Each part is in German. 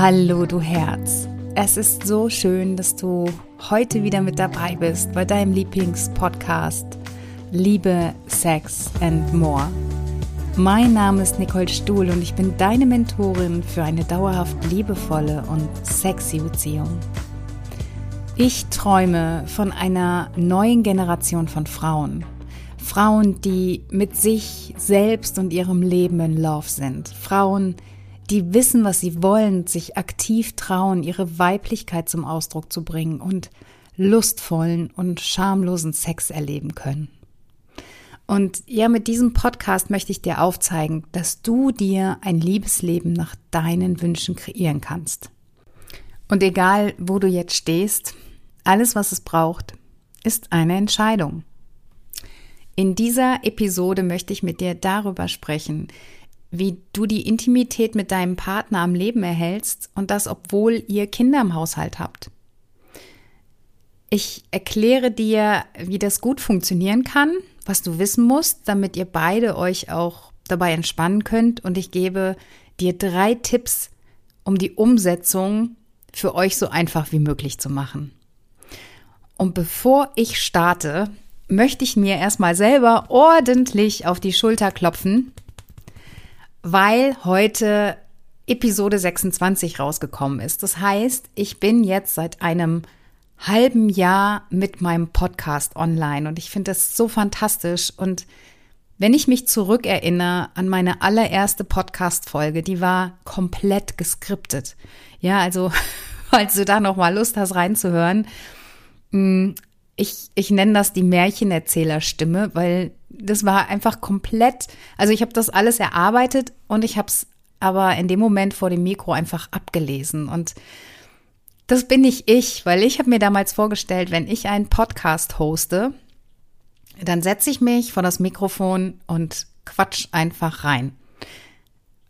Hallo du Herz. Es ist so schön, dass du heute wieder mit dabei bist bei deinem Lieblingspodcast Liebe, Sex and More. Mein Name ist Nicole Stuhl und ich bin deine Mentorin für eine dauerhaft liebevolle und sexy Beziehung. Ich träume von einer neuen Generation von Frauen. Frauen, die mit sich selbst und ihrem Leben in Love sind. Frauen, die wissen, was sie wollen, sich aktiv trauen, ihre Weiblichkeit zum Ausdruck zu bringen und lustvollen und schamlosen Sex erleben können. Und ja, mit diesem Podcast möchte ich dir aufzeigen, dass du dir ein Liebesleben nach deinen Wünschen kreieren kannst. Und egal, wo du jetzt stehst, alles, was es braucht, ist eine Entscheidung. In dieser Episode möchte ich mit dir darüber sprechen, wie du die Intimität mit deinem Partner am Leben erhältst und das, obwohl ihr Kinder im Haushalt habt. Ich erkläre dir, wie das gut funktionieren kann, was du wissen musst, damit ihr beide euch auch dabei entspannen könnt und ich gebe dir drei Tipps, um die Umsetzung für euch so einfach wie möglich zu machen. Und bevor ich starte, möchte ich mir erstmal selber ordentlich auf die Schulter klopfen weil heute Episode 26 rausgekommen ist. Das heißt, ich bin jetzt seit einem halben Jahr mit meinem Podcast online und ich finde das so fantastisch und wenn ich mich zurückerinnere an meine allererste Podcast-Folge, die war komplett geskriptet. Ja, also, falls du da noch mal Lust hast reinzuhören, hm, ich, ich nenne das die Märchenerzählerstimme, weil das war einfach komplett, also ich habe das alles erarbeitet und ich habe es aber in dem Moment vor dem Mikro einfach abgelesen und das bin nicht ich, weil ich habe mir damals vorgestellt, wenn ich einen Podcast hoste, dann setze ich mich vor das Mikrofon und quatsch einfach rein.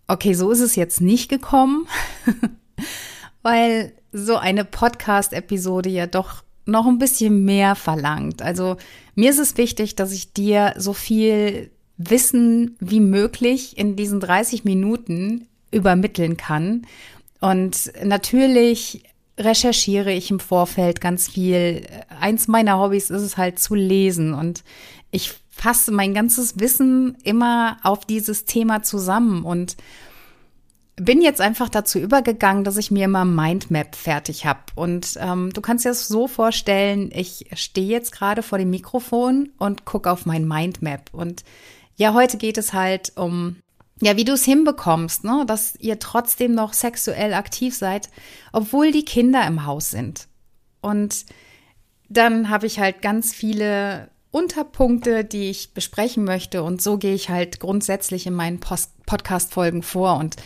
Okay, so ist es jetzt nicht gekommen, weil so eine Podcast-Episode ja doch noch ein bisschen mehr verlangt. Also mir ist es wichtig, dass ich dir so viel Wissen wie möglich in diesen 30 Minuten übermitteln kann. Und natürlich recherchiere ich im Vorfeld ganz viel. Eins meiner Hobbys ist es halt zu lesen und ich fasse mein ganzes Wissen immer auf dieses Thema zusammen und bin jetzt einfach dazu übergegangen, dass ich mir immer Mindmap fertig habe. Und ähm, du kannst dir das so vorstellen, ich stehe jetzt gerade vor dem Mikrofon und gucke auf mein Mindmap. Und ja, heute geht es halt um, ja, wie du es hinbekommst, ne? dass ihr trotzdem noch sexuell aktiv seid, obwohl die Kinder im Haus sind. Und dann habe ich halt ganz viele Unterpunkte, die ich besprechen möchte. Und so gehe ich halt grundsätzlich in meinen Podcast-Folgen vor. Und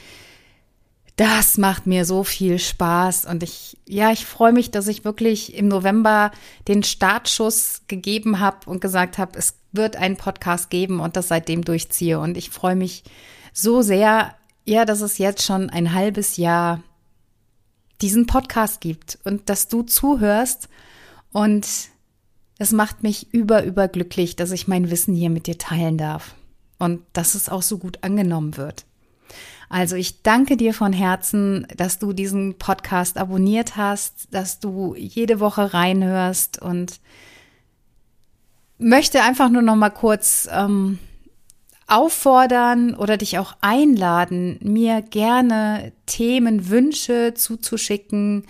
das macht mir so viel Spaß und ich, ja, ich freue mich, dass ich wirklich im November den Startschuss gegeben habe und gesagt habe, es wird einen Podcast geben und das seitdem durchziehe. Und ich freue mich so sehr, ja, dass es jetzt schon ein halbes Jahr diesen Podcast gibt und dass du zuhörst und es macht mich über, überglücklich, dass ich mein Wissen hier mit dir teilen darf und dass es auch so gut angenommen wird. Also ich danke dir von Herzen, dass du diesen Podcast abonniert hast, dass du jede Woche reinhörst und möchte einfach nur noch mal kurz ähm, auffordern oder dich auch einladen, mir gerne Themenwünsche zuzuschicken.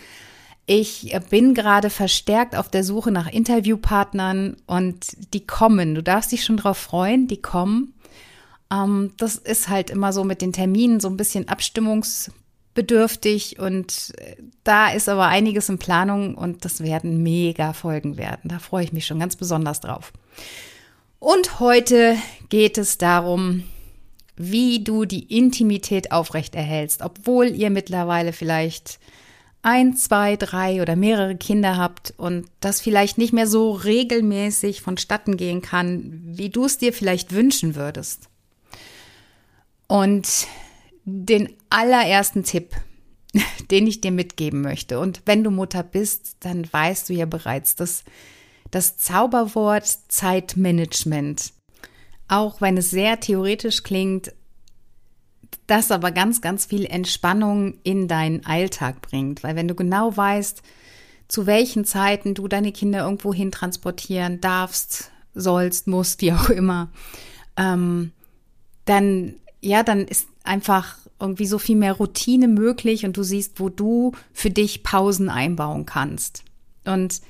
Ich bin gerade verstärkt auf der Suche nach Interviewpartnern und die kommen. Du darfst dich schon drauf freuen, die kommen. Ähm, das ist halt immer so mit den Terminen so ein bisschen abstimmungsbedürftig und äh, da ist aber einiges in Planung und das werden mega Folgen werden. Da freue ich mich schon ganz besonders drauf. Und heute geht es darum, wie du die Intimität aufrechterhältst, obwohl ihr mittlerweile vielleicht ein, zwei, drei oder mehrere Kinder habt und das vielleicht nicht mehr so regelmäßig vonstatten gehen kann, wie du es dir vielleicht wünschen würdest. Und den allerersten Tipp, den ich dir mitgeben möchte, und wenn du Mutter bist, dann weißt du ja bereits, dass das Zauberwort Zeitmanagement, auch wenn es sehr theoretisch klingt, das aber ganz, ganz viel Entspannung in deinen Alltag bringt. Weil wenn du genau weißt, zu welchen Zeiten du deine Kinder irgendwo hin transportieren darfst, sollst, musst, wie auch immer, ähm, dann, ja, dann ist einfach irgendwie so viel mehr Routine möglich und du siehst, wo du für dich Pausen einbauen kannst. Und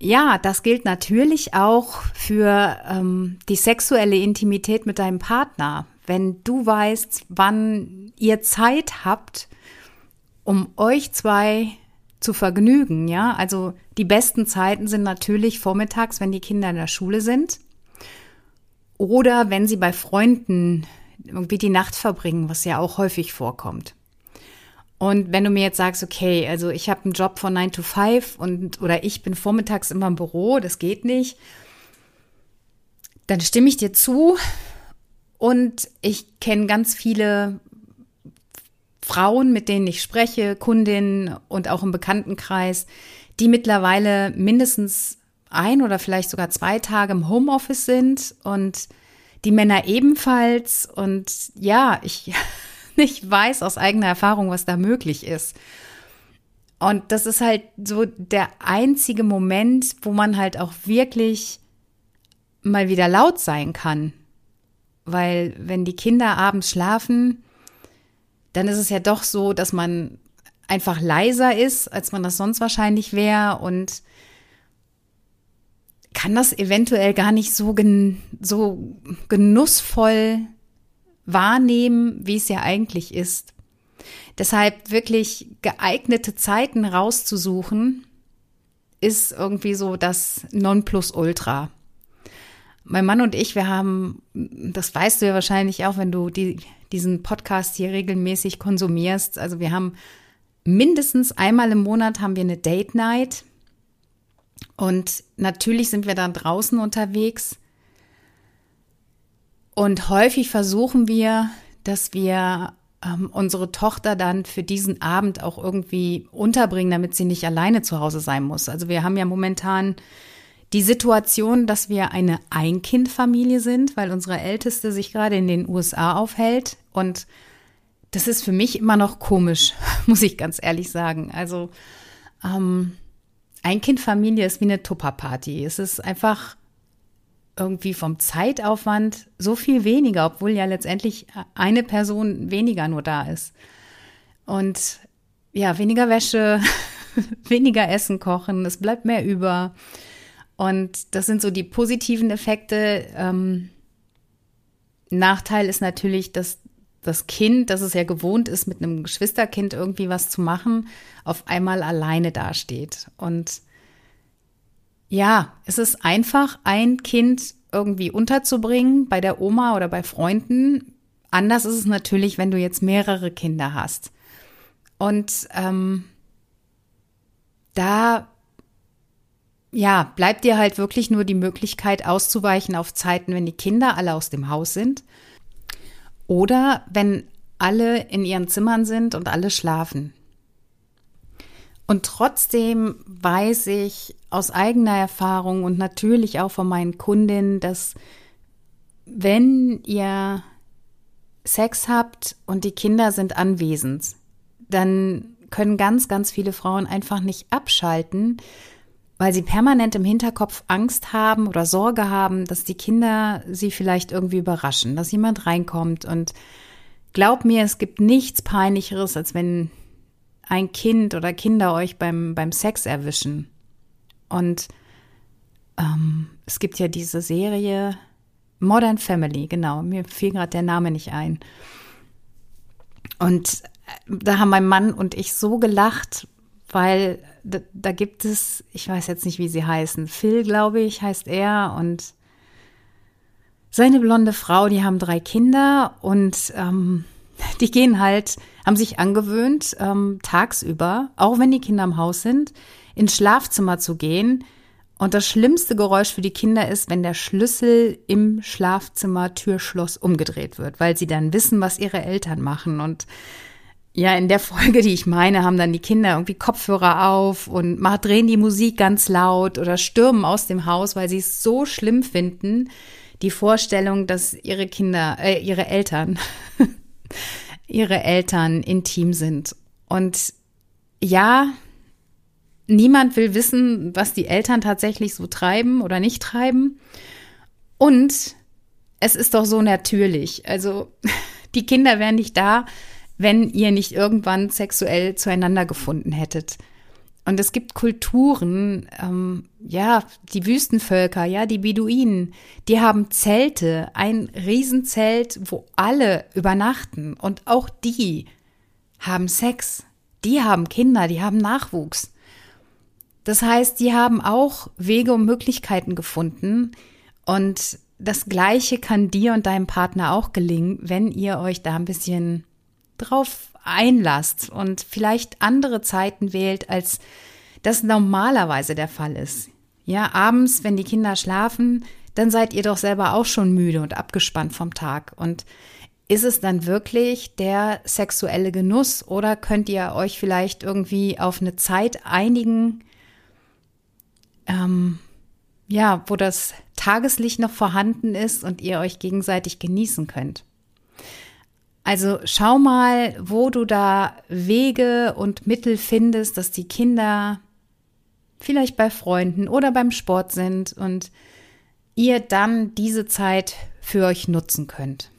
ja, das gilt natürlich auch für ähm, die sexuelle Intimität mit deinem Partner. Wenn du weißt, wann ihr Zeit habt, um euch zwei zu vergnügen, ja. Also die besten Zeiten sind natürlich vormittags, wenn die Kinder in der Schule sind. Oder wenn sie bei Freunden irgendwie die Nacht verbringen, was ja auch häufig vorkommt. Und wenn du mir jetzt sagst, okay, also ich habe einen Job von 9 to 5 und oder ich bin vormittags immer im Büro, das geht nicht, dann stimme ich dir zu. Und ich kenne ganz viele Frauen, mit denen ich spreche, Kundinnen und auch im Bekanntenkreis, die mittlerweile mindestens ein oder vielleicht sogar zwei Tage im Homeoffice sind und die Männer ebenfalls. Und ja, ich, ich weiß aus eigener Erfahrung, was da möglich ist. Und das ist halt so der einzige Moment, wo man halt auch wirklich mal wieder laut sein kann. Weil wenn die Kinder abends schlafen, dann ist es ja doch so, dass man einfach leiser ist, als man das sonst wahrscheinlich wäre und kann das eventuell gar nicht so, gen so genussvoll wahrnehmen, wie es ja eigentlich ist. Deshalb wirklich geeignete Zeiten rauszusuchen, ist irgendwie so das Nonplusultra. Mein Mann und ich, wir haben, das weißt du ja wahrscheinlich auch, wenn du die, diesen Podcast hier regelmäßig konsumierst. Also wir haben mindestens einmal im Monat haben wir eine Date Night. Und natürlich sind wir dann draußen unterwegs. Und häufig versuchen wir, dass wir ähm, unsere Tochter dann für diesen Abend auch irgendwie unterbringen, damit sie nicht alleine zu Hause sein muss. Also wir haben ja momentan die Situation, dass wir eine Ein-Kind-Familie sind, weil unsere Älteste sich gerade in den USA aufhält. Und das ist für mich immer noch komisch, muss ich ganz ehrlich sagen. Also ähm, Ein-Kind-Familie ist wie eine Tupperparty. Es ist einfach irgendwie vom Zeitaufwand so viel weniger, obwohl ja letztendlich eine Person weniger nur da ist. Und ja, weniger Wäsche, weniger Essen kochen, es bleibt mehr über. Und das sind so die positiven Effekte. Ähm, Nachteil ist natürlich, dass das Kind, das es ja gewohnt ist, mit einem Geschwisterkind irgendwie was zu machen, auf einmal alleine dasteht. Und ja, es ist einfach, ein Kind irgendwie unterzubringen bei der Oma oder bei Freunden. Anders ist es natürlich, wenn du jetzt mehrere Kinder hast. Und ähm, da ja, bleibt dir halt wirklich nur die Möglichkeit auszuweichen auf Zeiten, wenn die Kinder alle aus dem Haus sind oder wenn alle in ihren Zimmern sind und alle schlafen. Und trotzdem weiß ich aus eigener Erfahrung und natürlich auch von meinen Kundinnen, dass wenn ihr Sex habt und die Kinder sind anwesend, dann können ganz, ganz viele Frauen einfach nicht abschalten, weil sie permanent im Hinterkopf Angst haben oder Sorge haben, dass die Kinder sie vielleicht irgendwie überraschen, dass jemand reinkommt. Und glaub mir, es gibt nichts peinlicheres, als wenn ein Kind oder Kinder euch beim, beim Sex erwischen. Und ähm, es gibt ja diese Serie Modern Family, genau, mir fiel gerade der Name nicht ein. Und äh, da haben mein Mann und ich so gelacht, weil da, da, gibt es, ich weiß jetzt nicht, wie sie heißen, Phil, glaube ich, heißt er und seine blonde Frau, die haben drei Kinder und ähm, die gehen halt, haben sich angewöhnt, ähm, tagsüber, auch wenn die Kinder im Haus sind, ins Schlafzimmer zu gehen. Und das schlimmste Geräusch für die Kinder ist, wenn der Schlüssel im Schlafzimmer Türschloss umgedreht wird, weil sie dann wissen, was ihre Eltern machen. Und ja, in der Folge, die ich meine, haben dann die Kinder irgendwie Kopfhörer auf und drehen die Musik ganz laut oder stürmen aus dem Haus, weil sie es so schlimm finden, die Vorstellung, dass ihre Kinder, äh, ihre Eltern, ihre Eltern intim sind. Und ja, niemand will wissen, was die Eltern tatsächlich so treiben oder nicht treiben. Und es ist doch so natürlich. Also die Kinder wären nicht da, wenn ihr nicht irgendwann sexuell zueinander gefunden hättet. Und es gibt Kulturen, ähm, ja, die Wüstenvölker, ja, die Beduinen, die haben Zelte, ein Riesenzelt, wo alle übernachten. Und auch die haben Sex, die haben Kinder, die haben Nachwuchs. Das heißt, die haben auch Wege und Möglichkeiten gefunden. Und das Gleiche kann dir und deinem Partner auch gelingen, wenn ihr euch da ein bisschen drauf einlasst und vielleicht andere Zeiten wählt, als das normalerweise der Fall ist. Ja, abends, wenn die Kinder schlafen, dann seid ihr doch selber auch schon müde und abgespannt vom Tag. Und ist es dann wirklich der sexuelle Genuss oder könnt ihr euch vielleicht irgendwie auf eine Zeit einigen, ähm, ja, wo das Tageslicht noch vorhanden ist und ihr euch gegenseitig genießen könnt? Also schau mal, wo du da Wege und Mittel findest, dass die Kinder vielleicht bei Freunden oder beim Sport sind und ihr dann diese Zeit für euch nutzen könnt.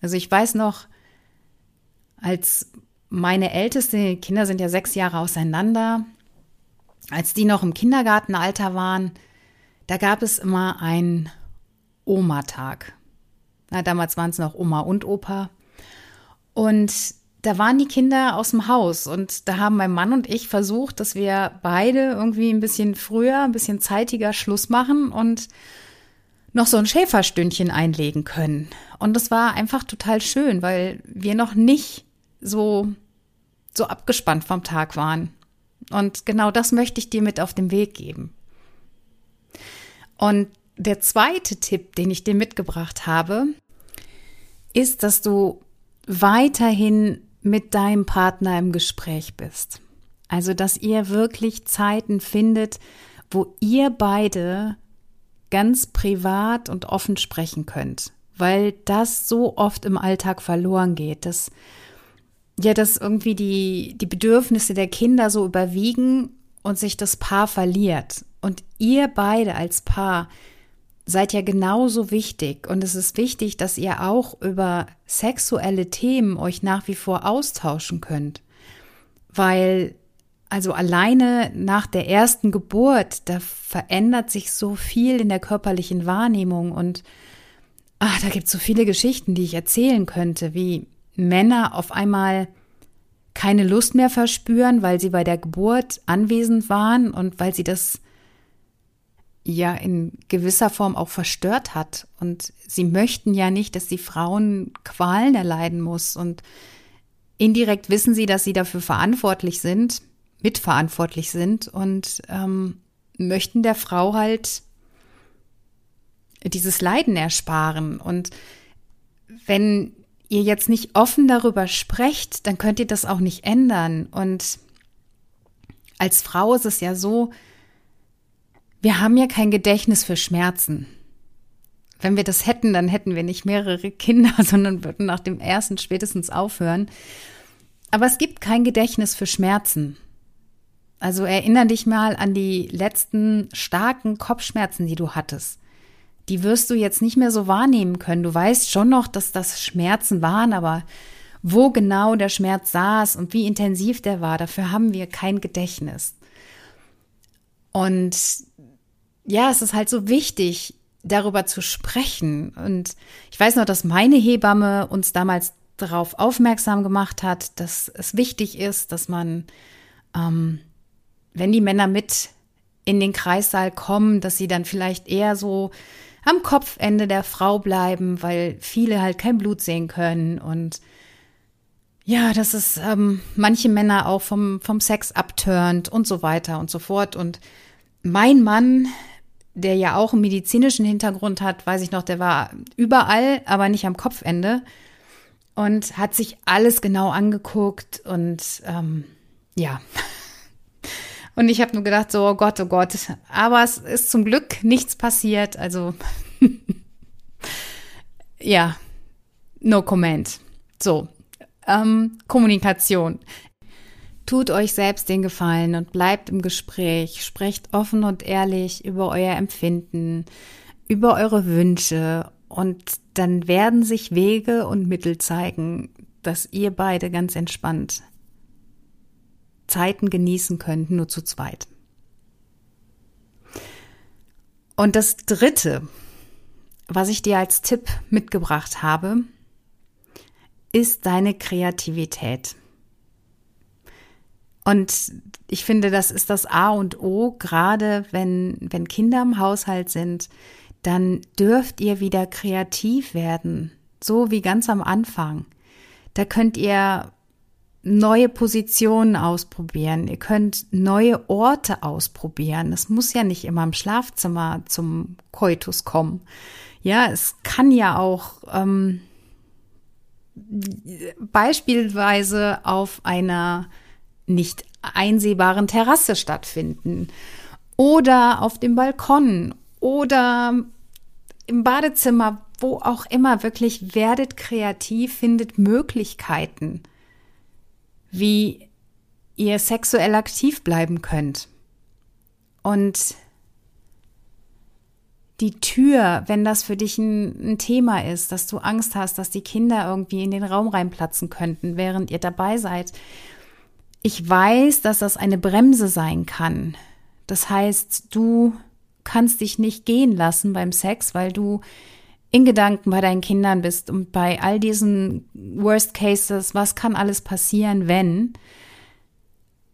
Also ich weiß noch, als meine älteste Kinder sind ja sechs Jahre auseinander, als die noch im Kindergartenalter waren, da gab es immer einen Oma-Tag. damals waren es noch Oma und Opa. Und da waren die Kinder aus dem Haus und da haben mein Mann und ich versucht, dass wir beide irgendwie ein bisschen früher, ein bisschen zeitiger Schluss machen und noch so ein Schäferstündchen einlegen können. Und das war einfach total schön, weil wir noch nicht so, so abgespannt vom Tag waren. Und genau das möchte ich dir mit auf den Weg geben. Und der zweite Tipp, den ich dir mitgebracht habe, ist, dass du weiterhin mit deinem Partner im Gespräch bist. Also, dass ihr wirklich Zeiten findet, wo ihr beide ganz privat und offen sprechen könnt, weil das so oft im Alltag verloren geht, dass ja, dass irgendwie die, die Bedürfnisse der Kinder so überwiegen und sich das Paar verliert. Und ihr beide als Paar seid ja genauso wichtig. Und es ist wichtig, dass ihr auch über sexuelle Themen euch nach wie vor austauschen könnt, weil also alleine nach der ersten Geburt, da verändert sich so viel in der körperlichen Wahrnehmung. Und ach, da gibt es so viele Geschichten, die ich erzählen könnte, wie Männer auf einmal keine Lust mehr verspüren, weil sie bei der Geburt anwesend waren und weil sie das ja in gewisser Form auch verstört hat. Und sie möchten ja nicht, dass die Frauen Qualen erleiden muss. Und indirekt wissen sie, dass sie dafür verantwortlich sind, mitverantwortlich sind und ähm, möchten der Frau halt dieses Leiden ersparen. Und wenn ihr jetzt nicht offen darüber sprecht, dann könnt ihr das auch nicht ändern. Und als Frau ist es ja so, wir haben ja kein Gedächtnis für Schmerzen. Wenn wir das hätten, dann hätten wir nicht mehrere Kinder, sondern würden nach dem ersten spätestens aufhören. Aber es gibt kein Gedächtnis für Schmerzen. Also erinnere dich mal an die letzten starken Kopfschmerzen, die du hattest. Die wirst du jetzt nicht mehr so wahrnehmen können. Du weißt schon noch, dass das Schmerzen waren, aber wo genau der Schmerz saß und wie intensiv der war, dafür haben wir kein Gedächtnis. Und ja, es ist halt so wichtig, darüber zu sprechen. Und ich weiß noch, dass meine Hebamme uns damals darauf aufmerksam gemacht hat, dass es wichtig ist, dass man, ähm, wenn die Männer mit in den Kreissaal kommen, dass sie dann vielleicht eher so am Kopfende der Frau bleiben, weil viele halt kein Blut sehen können und ja, dass es ähm, manche Männer auch vom, vom Sex abturnt und so weiter und so fort. Und mein Mann, der ja auch einen medizinischen Hintergrund hat, weiß ich noch, der war überall, aber nicht am Kopfende und hat sich alles genau angeguckt und ähm, ja. Und ich habe nur gedacht, so, oh Gott, oh Gott. Aber es ist zum Glück nichts passiert. Also ja, no comment. So, ähm, Kommunikation. Tut euch selbst den Gefallen und bleibt im Gespräch. Sprecht offen und ehrlich über euer Empfinden, über eure Wünsche und dann werden sich Wege und Mittel zeigen, dass ihr beide ganz entspannt Zeiten genießen könnt, nur zu zweit. Und das Dritte, was ich dir als Tipp mitgebracht habe, ist deine Kreativität. Und ich finde, das ist das A und O, gerade wenn, wenn Kinder im Haushalt sind, dann dürft ihr wieder kreativ werden, so wie ganz am Anfang. Da könnt ihr neue Positionen ausprobieren. Ihr könnt neue Orte ausprobieren. Es muss ja nicht immer im Schlafzimmer zum Koitus kommen. Ja, es kann ja auch ähm, beispielsweise auf einer nicht einsehbaren Terrasse stattfinden oder auf dem Balkon oder im Badezimmer, wo auch immer, wirklich werdet kreativ, findet Möglichkeiten, wie ihr sexuell aktiv bleiben könnt. Und die Tür, wenn das für dich ein, ein, Thema ist, dass du Angst hast, dass die Kinder irgendwie in den Raum reinplatzen könnten, während ihr dabei seid. Ich weiß, dass das eine Bremse sein kann. Das heißt, du kannst dich nicht gehen lassen beim Sex, weil du in Gedanken bei deinen Kindern bist und bei all diesen Worst Cases, was kann alles passieren, wenn?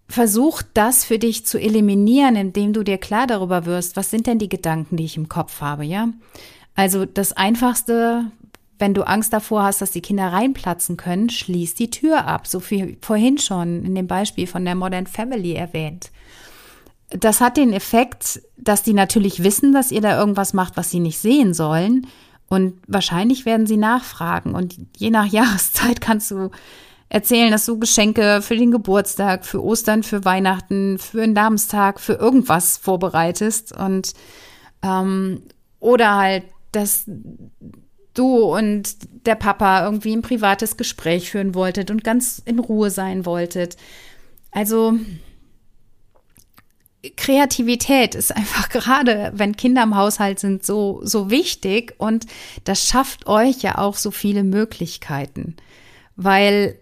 Versuch das für dich zu eliminieren, indem du dir klar darüber wirst, was sind denn die Gedanken, die ich im Kopf habe, ja? Also das einfachste, wenn du Angst davor hast, dass die Kinder reinplatzen können, schließ die Tür ab, so wie vorhin schon in dem Beispiel von der Modern Family erwähnt das hat den Effekt, dass die natürlich wissen, dass ihr da irgendwas macht, was sie nicht sehen sollen. Und wahrscheinlich werden sie nachfragen. Und je nach Jahreszeit kannst du erzählen, dass du Geschenke für den Geburtstag, für Ostern, für Weihnachten, für einen Namenstag, für irgendwas vorbereitest. Und ähm, oder halt, dass du und der Papa irgendwie ein privates Gespräch führen wolltet und ganz in Ruhe sein wolltet. Also Kreativität ist einfach gerade, wenn Kinder im Haushalt sind, so, so wichtig und das schafft euch ja auch so viele Möglichkeiten, weil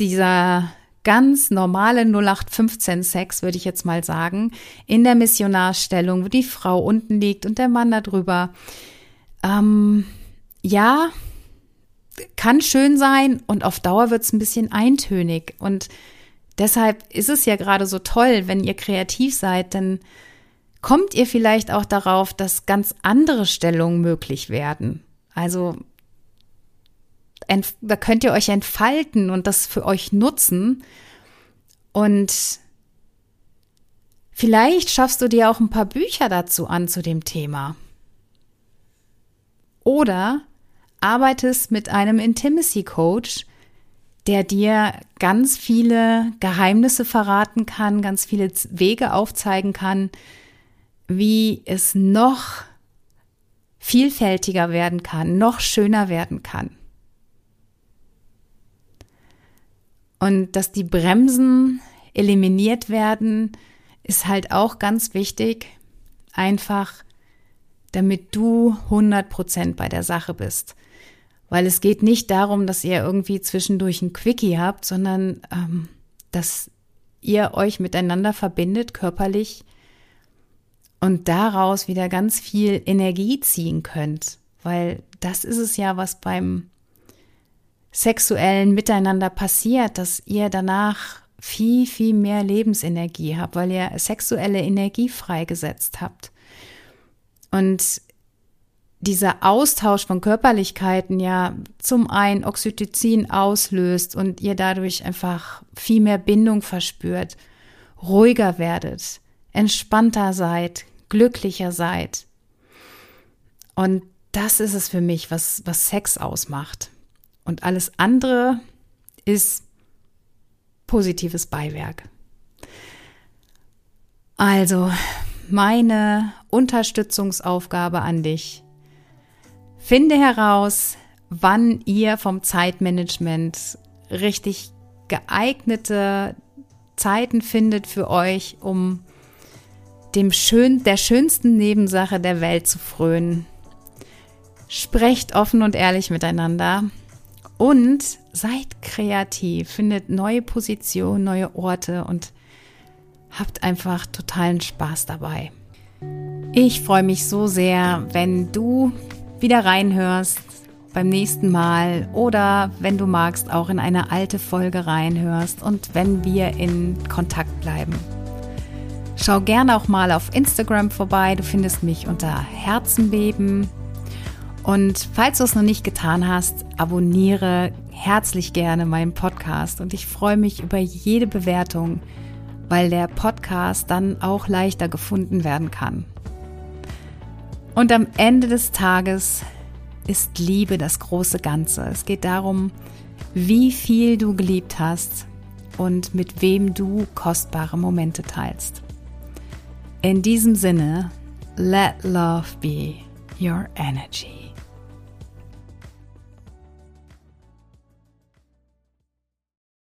dieser ganz normale 0815 Sex, würde ich jetzt mal sagen, in der Missionarstellung, wo die Frau unten liegt und der Mann da drüber, ähm, ja, kann schön sein und auf Dauer wird es ein bisschen eintönig und Deshalb ist es ja gerade so toll, wenn ihr kreativ seid, dann kommt ihr vielleicht auch darauf, dass ganz andere Stellungen möglich werden. Also da könnt ihr euch entfalten und das für euch nutzen. Und vielleicht schaffst du dir auch ein paar Bücher dazu an zu dem Thema. Oder arbeitest mit einem Intimacy Coach, der dir ganz viele Geheimnisse verraten kann, ganz viele Wege aufzeigen kann, wie es noch vielfältiger werden kann, noch schöner werden kann. Und dass die Bremsen eliminiert werden, ist halt auch ganz wichtig, einfach damit du 100% bei der Sache bist. Weil es geht nicht darum, dass ihr irgendwie zwischendurch ein Quickie habt, sondern ähm, dass ihr euch miteinander verbindet, körperlich, und daraus wieder ganz viel Energie ziehen könnt. Weil das ist es ja, was beim sexuellen Miteinander passiert, dass ihr danach viel, viel mehr Lebensenergie habt, weil ihr sexuelle Energie freigesetzt habt. Und dieser Austausch von Körperlichkeiten ja zum einen Oxytocin auslöst und ihr dadurch einfach viel mehr Bindung verspürt, ruhiger werdet, entspannter seid, glücklicher seid. Und das ist es für mich, was, was Sex ausmacht. Und alles andere ist positives Beiwerk. Also, meine Unterstützungsaufgabe an dich Finde heraus, wann ihr vom Zeitmanagement richtig geeignete Zeiten findet für euch, um dem schön, der schönsten Nebensache der Welt zu frönen. Sprecht offen und ehrlich miteinander und seid kreativ, findet neue Positionen, neue Orte und habt einfach totalen Spaß dabei. Ich freue mich so sehr, wenn du wieder reinhörst beim nächsten Mal oder wenn du magst, auch in eine alte Folge reinhörst und wenn wir in Kontakt bleiben. Schau gerne auch mal auf Instagram vorbei. Du findest mich unter Herzenbeben. Und falls du es noch nicht getan hast, abonniere herzlich gerne meinen Podcast. Und ich freue mich über jede Bewertung, weil der Podcast dann auch leichter gefunden werden kann. Und am Ende des Tages ist Liebe das große Ganze. Es geht darum, wie viel du geliebt hast und mit wem du kostbare Momente teilst. In diesem Sinne, let love be your energy.